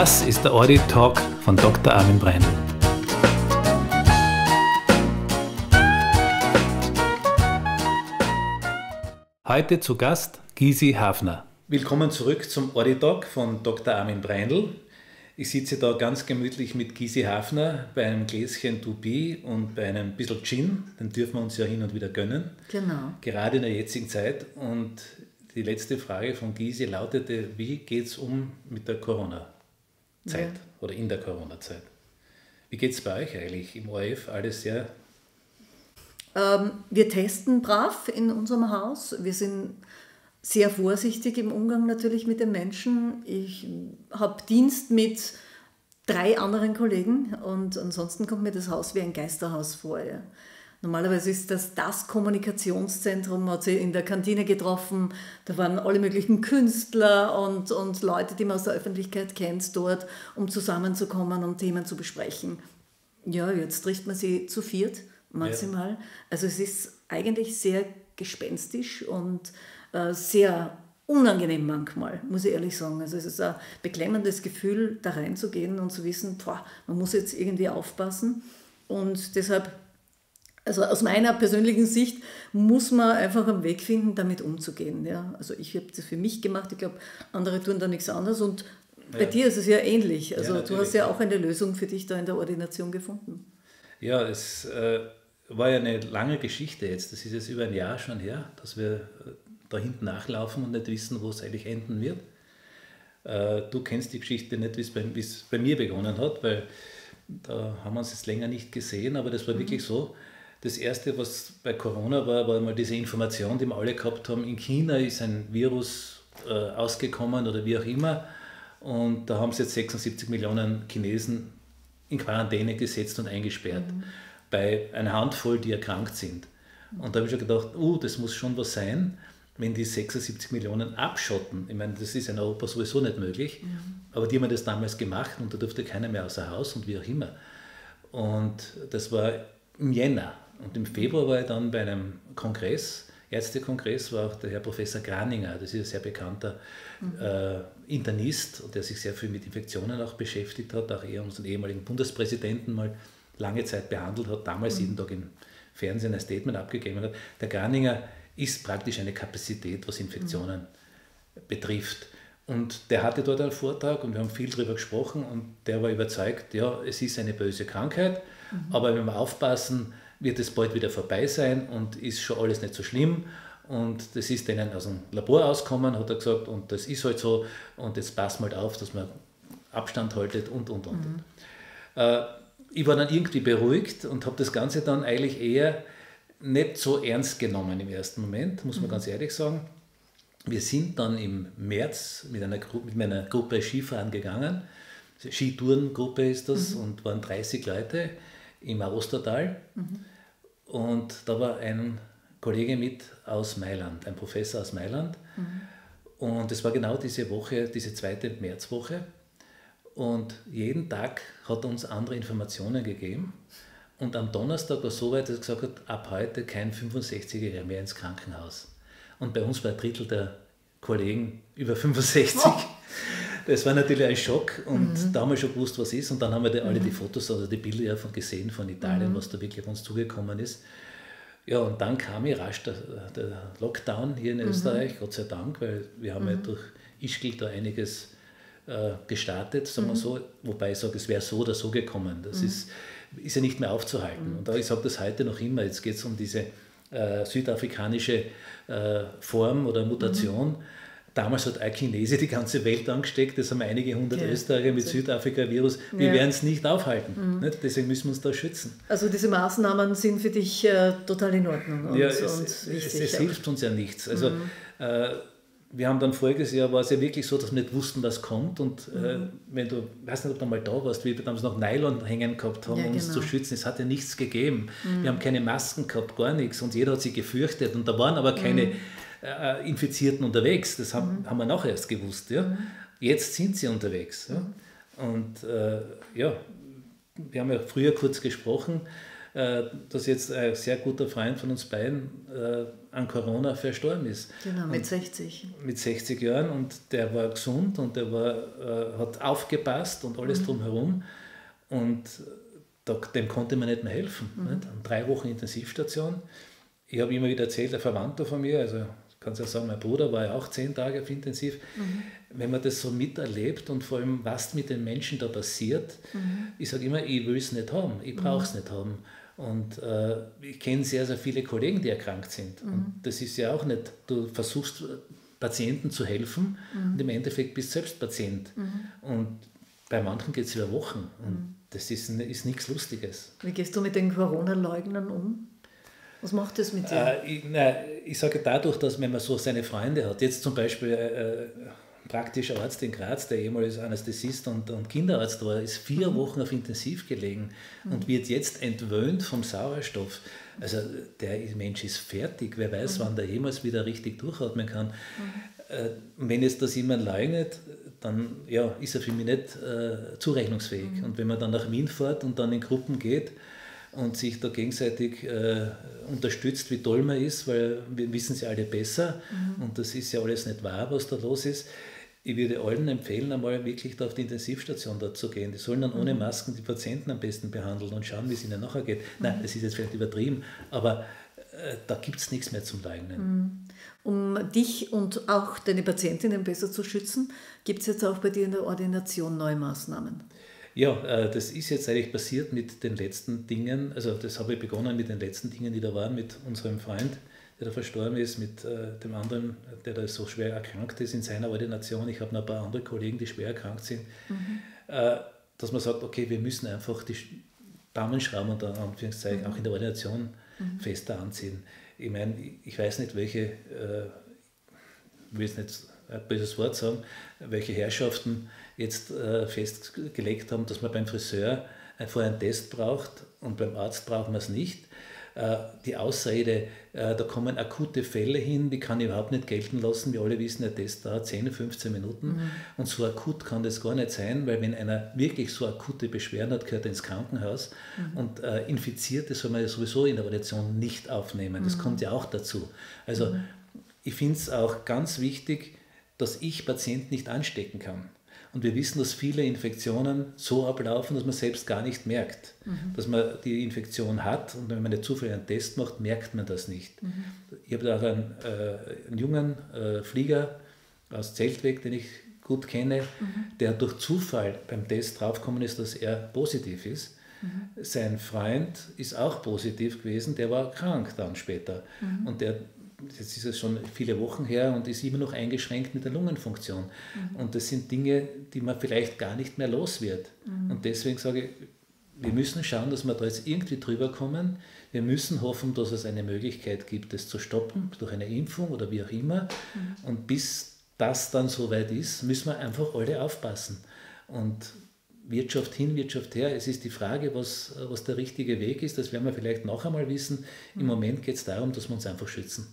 Das ist der Audit Talk von Dr. Armin Breindl. Heute zu Gast Gysi Hafner. Willkommen zurück zum Audit Talk von Dr. Armin Breindl. Ich sitze da ganz gemütlich mit Gysi Hafner bei einem Gläschen Dubi und bei einem bisschen Gin. Den dürfen wir uns ja hin und wieder gönnen. Genau. Gerade in der jetzigen Zeit. Und die letzte Frage von Gysi lautete: Wie geht es um mit der Corona? Zeit ja. oder in der Corona-Zeit. Wie geht es bei euch eigentlich im ORF? Alles sehr. Ähm, wir testen brav in unserem Haus. Wir sind sehr vorsichtig im Umgang natürlich mit den Menschen. Ich habe Dienst mit drei anderen Kollegen und ansonsten kommt mir das Haus wie ein Geisterhaus vor. Ja. Normalerweise ist das das Kommunikationszentrum, man hat sie in der Kantine getroffen, da waren alle möglichen Künstler und, und Leute, die man aus der Öffentlichkeit kennt dort, um zusammenzukommen, um Themen zu besprechen. Ja, jetzt trifft man sie zu viert maximal. Ja. Also es ist eigentlich sehr gespenstisch und äh, sehr unangenehm manchmal, muss ich ehrlich sagen. Also es ist ein beklemmendes Gefühl, da reinzugehen und zu wissen, boah, man muss jetzt irgendwie aufpassen. Und deshalb also aus meiner persönlichen Sicht muss man einfach einen Weg finden, damit umzugehen. Ja? Also ich habe das für mich gemacht, ich glaube, andere tun da nichts anderes und bei ja. dir ist es ja ähnlich. Also ja, du hast ja auch eine Lösung für dich da in der Ordination gefunden. Ja, es äh, war ja eine lange Geschichte jetzt. Das ist jetzt über ein Jahr schon her, dass wir äh, da hinten nachlaufen und nicht wissen, wo es eigentlich enden wird. Äh, du kennst die Geschichte nicht, wie es bei, bei, mir begonnen hat, weil da haben wir uns jetzt länger nicht gesehen, aber das war mhm. wirklich so das Erste, was bei Corona war, war mal diese Information, die wir alle gehabt haben, in China ist ein Virus äh, ausgekommen oder wie auch immer. Und da haben sie jetzt 76 Millionen Chinesen in Quarantäne gesetzt und eingesperrt. Mhm. Bei einer Handvoll, die erkrankt sind. Und da habe ich schon gedacht, uh, das muss schon was sein, wenn die 76 Millionen abschotten. Ich meine, das ist in Europa sowieso nicht möglich. Mhm. Aber die haben das damals gemacht und da durfte keiner mehr außer Haus und wie auch immer. Und das war im Jänner. Und im Februar war ich dann bei einem Kongress, Ärztekongress, war auch der Herr Professor Graninger, das ist ein sehr bekannter mhm. äh, Internist, der sich sehr viel mit Infektionen auch beschäftigt hat, auch er unseren ehemaligen Bundespräsidenten mal lange Zeit behandelt hat, damals mhm. jeden Tag im Fernsehen ein Statement abgegeben hat. Der Graninger ist praktisch eine Kapazität, was Infektionen mhm. betrifft. Und der hatte dort einen Vortrag und wir haben viel darüber gesprochen und der war überzeugt, ja, es ist eine böse Krankheit, mhm. aber wenn wir aufpassen, wird es bald wieder vorbei sein und ist schon alles nicht so schlimm. Und das ist denen aus dem Labor auskommen, hat er gesagt, und das ist halt so. Und jetzt passt mal auf, dass man Abstand haltet und, und, und. Mhm. Äh, ich war dann irgendwie beruhigt und habe das Ganze dann eigentlich eher nicht so ernst genommen im ersten Moment, muss man mhm. ganz ehrlich sagen. Wir sind dann im März mit, einer Gru mit meiner Gruppe Skifahren gegangen. Skitourengruppe ist das mhm. und waren 30 Leute im Ostertal. Mhm. Und da war ein Kollege mit aus Mailand, ein Professor aus Mailand. Mhm. Und es war genau diese Woche, diese zweite Märzwoche. Und jeden Tag hat er uns andere Informationen gegeben. Und am Donnerstag war es so weit, dass er gesagt hat, ab heute kein 65-Jähriger mehr ins Krankenhaus. Und bei uns war ein Drittel der Kollegen über 65. Oh. Das war natürlich ein Schock und mhm. da haben wir schon gewusst, was ist. Und dann haben wir die, alle die mhm. Fotos oder die Bilder ja von gesehen von Italien, mhm. was da wirklich auf uns zugekommen ist. Ja, und dann kam ich rasch der, der Lockdown hier in mhm. Österreich, Gott sei Dank, weil wir haben ja mhm. durch Ischgl da einiges äh, gestartet, sagen wir so. Wobei ich sage, es wäre so oder so gekommen. Das ist, ist ja nicht mehr aufzuhalten. Und ich sage das heute noch immer. Jetzt geht es um diese äh, südafrikanische äh, Form oder Mutation. Damals hat ein Chinese die ganze Welt angesteckt, das haben einige hundert ja. Österreicher mit Südafrika-Virus. Wir ja. werden es nicht aufhalten. Mhm. Nicht? Deswegen müssen wir uns da schützen. Also diese Maßnahmen sind für dich äh, total in Ordnung und, ja, es, und wichtig. Es, es hilft uns ja nichts. Also mhm. äh, wir haben dann voriges Jahr war es ja wirklich so, dass wir nicht wussten, was kommt. Und äh, mhm. wenn du, weiß nicht, ob du mal da warst, wie wir damals noch Nylon hängen gehabt haben, um uns genau. zu schützen, es hat ja nichts gegeben. Mhm. Wir haben keine Masken gehabt, gar nichts. Und jeder hat sich gefürchtet. Und da waren aber keine mhm äh, Infizierten unterwegs. Das haben, mhm. haben wir noch erst gewusst. Ja? Mhm. Jetzt sind sie unterwegs. Ja? Und äh, ja, wir haben ja früher kurz gesprochen. äh, dass jetzt ein sehr guter Freund von uns beiden äh, an Corona verstorben ist. Genau, mit und 60. Mit 60 Jahren und der war gesund und der war, äh, hat aufgepasst und alles mhm. drumherum. Und da, dem konnte man nicht mehr helfen. Mhm. Nicht? Drei Wochen Intensivstation. Ich habe immer wieder erzählt, ein Verwandter von mir, also kannst ja sagen, mein Bruder war ja auch zehn Tage auf Intensiv. Mhm. Wenn man das so miterlebt und vor allem, was mit den Menschen da passiert, mhm. ich sage immer, ich will es nicht haben, ich brauche es mhm. nicht haben. Und äh, ich kenne sehr, sehr viele Kollegen, die erkrankt sind. Und mhm. das ist ja auch nicht, du versuchst Patienten zu helfen mhm. und im Endeffekt bist du selbst Patient. Und bei manchen geht es über Wochen. Und das ist, ist nichts Lustiges. Wie gehst du mit den Corona-Leugnern um? Was macht das mit dir? Äh, ich, na, ich sage dadurch, dass wenn man so seine Freunde hat, jetzt zum Beispiel äh, praktischer Arzt in Graz, der ehemals Anästhesist und, und Kinderarzt war, ist vier mhm. Wochen auf Intensiv gelegen mhm. und wird jetzt entwöhnt vom Sauerstoff. Also der Mensch ist fertig. Wer weiß, mhm. wann der jemals wieder richtig durchatmen kann. Mhm. Äh, wenn jetzt das jemand leugnet, dann ja, ist er für mich nicht äh, zurechnungsfähig. Mhm. Und wenn man dann nach Wien fährt und dann in Gruppen geht, und sich da gegenseitig äh, unterstützt, wie toll man ist, weil wir wissen sie alle besser mhm. und das ist ja alles nicht wahr, was da los ist. Ich würde allen empfehlen, einmal wirklich da auf die Intensivstation dort zu gehen. Die sollen dann ohne mhm. Masken die Patienten am besten behandeln und schauen, wie es ihnen nachher geht. Mhm. Nein, das ist jetzt vielleicht übertrieben, aber äh, da gibt es nichts mehr zum Leugnen. Mhm. Um dich und auch deine Patientinnen besser zu schützen, gibt es jetzt auch bei dir in der Ordination neue Maßnahmen. Ja, äh, das ist jetzt eigentlich passiert mit den letzten Dingen. Also das habe ich begonnen mit den letzten Dingen, die da waren, mit unserem Freund, der da verstorben ist, mit äh, dem anderen, der da so schwer erkrankt ist in seiner Ordination. Ich habe noch ein paar andere Kollegen, die schwer erkrankt sind. Mhm. Äh, dass man sagt, okay, wir müssen einfach die Daumenschrauben unter Anführungszeichen mhm. auch in der Ordination mhm. fester anziehen. Ich meine, ich weiß nicht, welche, ich will jetzt nicht ein böses Wort sagen, welche Herrschaften jetzt äh, festgelegt haben, dass man beim Friseur vorher einen Test braucht und beim Arzt braucht man es nicht. Äh, die Ausrede, äh, da kommen akute Fälle hin, die kann ich überhaupt nicht gelten lassen. Wir alle wissen, der Test dauert 10, 15 Minuten mhm. und so akut kann das gar nicht sein, weil wenn einer wirklich so akute Beschwerden hat, gehört er ins Krankenhaus mhm. und äh, Infizierte soll man ja sowieso in der Variation nicht aufnehmen. Das mhm. kommt ja auch dazu. Also mhm. ich finde es auch ganz wichtig, dass ich Patienten nicht anstecken kann. Und wir wissen, dass viele Infektionen so ablaufen, dass man selbst gar nicht merkt, mhm. dass man die Infektion hat. Und wenn man nicht zufällig einen Test macht, merkt man das nicht. Mhm. Ich habe da auch einen, äh, einen jungen äh, Flieger aus Zeltweg, den ich gut kenne, mhm. der durch Zufall beim Test draufgekommen ist, dass er positiv ist. Mhm. Sein Freund ist auch positiv gewesen, der war krank dann später. Mhm. Und der jetzt ist es schon viele Wochen her und ist immer noch eingeschränkt mit der Lungenfunktion. Mhm. Und das sind Dinge, die man vielleicht gar nicht mehr los wird. Mhm. Und deswegen sage ich, wir müssen schauen, dass wir da jetzt irgendwie drüber kommen. Wir müssen hoffen, dass es eine Möglichkeit gibt, das zu stoppen, durch eine Impfung oder wie auch immer. Mhm. Und bis das dann soweit ist, müssen wir einfach alle aufpassen. Und Wirtschaft hin, Wirtschaft her. Es ist die Frage, was, was der richtige Weg ist. Das werden wir vielleicht noch einmal wissen. Im mhm. Moment geht es darum, dass wir uns einfach schützen.